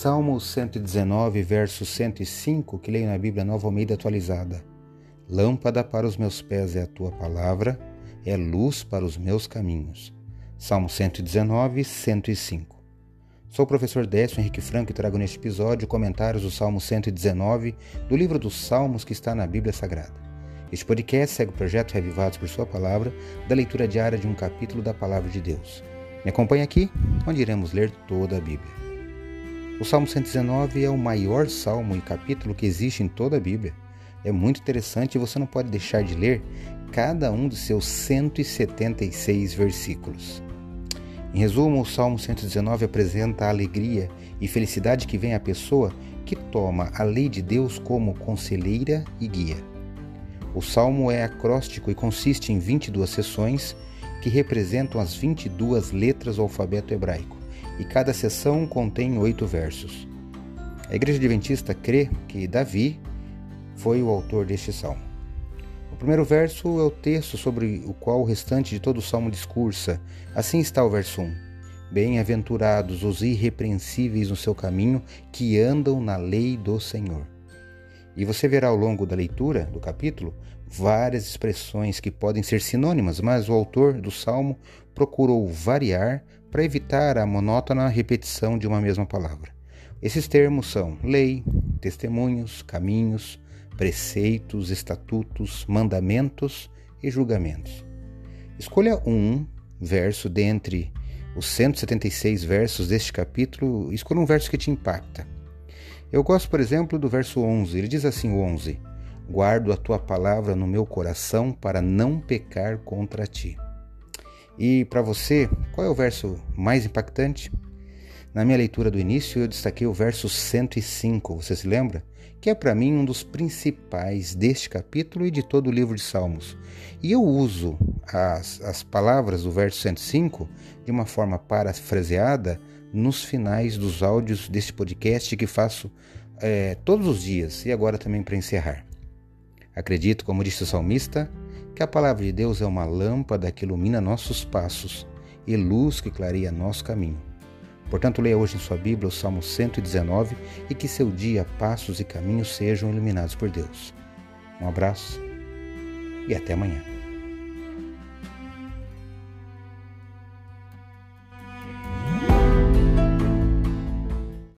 Salmo 119, verso 105, que leio na Bíblia Nova Almeida atualizada. Lâmpada para os meus pés é a tua palavra, é luz para os meus caminhos. Salmo 119, 105. Sou o professor Décio Henrique Franco e trago neste episódio comentários do Salmo 119 do livro dos Salmos que está na Bíblia Sagrada. Este podcast segue o projeto Revivados por Sua Palavra, da leitura diária de um capítulo da Palavra de Deus. Me acompanhe aqui, onde iremos ler toda a Bíblia. O Salmo 119 é o maior salmo e capítulo que existe em toda a Bíblia. É muito interessante e você não pode deixar de ler cada um dos seus 176 versículos. Em resumo, o Salmo 119 apresenta a alegria e felicidade que vem à pessoa que toma a lei de Deus como conselheira e guia. O salmo é acróstico e consiste em 22 seções que representam as 22 letras do alfabeto hebraico e cada sessão contém oito versos. A Igreja Adventista crê que Davi foi o autor deste salmo. O primeiro verso é o texto sobre o qual o restante de todo o salmo discursa. Assim está o verso 1. Bem-aventurados os irrepreensíveis no seu caminho, que andam na lei do Senhor. E você verá ao longo da leitura do capítulo várias expressões que podem ser sinônimas, mas o autor do salmo procurou variar para evitar a monótona repetição de uma mesma palavra. Esses termos são lei, testemunhos, caminhos, preceitos, estatutos, mandamentos e julgamentos. Escolha um verso dentre os 176 versos deste capítulo, escolha um verso que te impacta. Eu gosto, por exemplo, do verso 11. Ele diz assim: 11: Guardo a tua palavra no meu coração para não pecar contra ti. E para você, qual é o verso mais impactante? Na minha leitura do início, eu destaquei o verso 105, você se lembra? Que é para mim um dos principais deste capítulo e de todo o livro de Salmos. E eu uso as, as palavras do verso 105 de uma forma parafraseada nos finais dos áudios deste podcast que faço é, todos os dias e agora também para encerrar. Acredito, como disse o salmista, que a palavra de Deus é uma lâmpada que ilumina nossos passos e luz que clareia nosso caminho. Portanto, leia hoje em sua Bíblia o Salmo 119 e que seu dia, passos e caminhos sejam iluminados por Deus. Um abraço e até amanhã.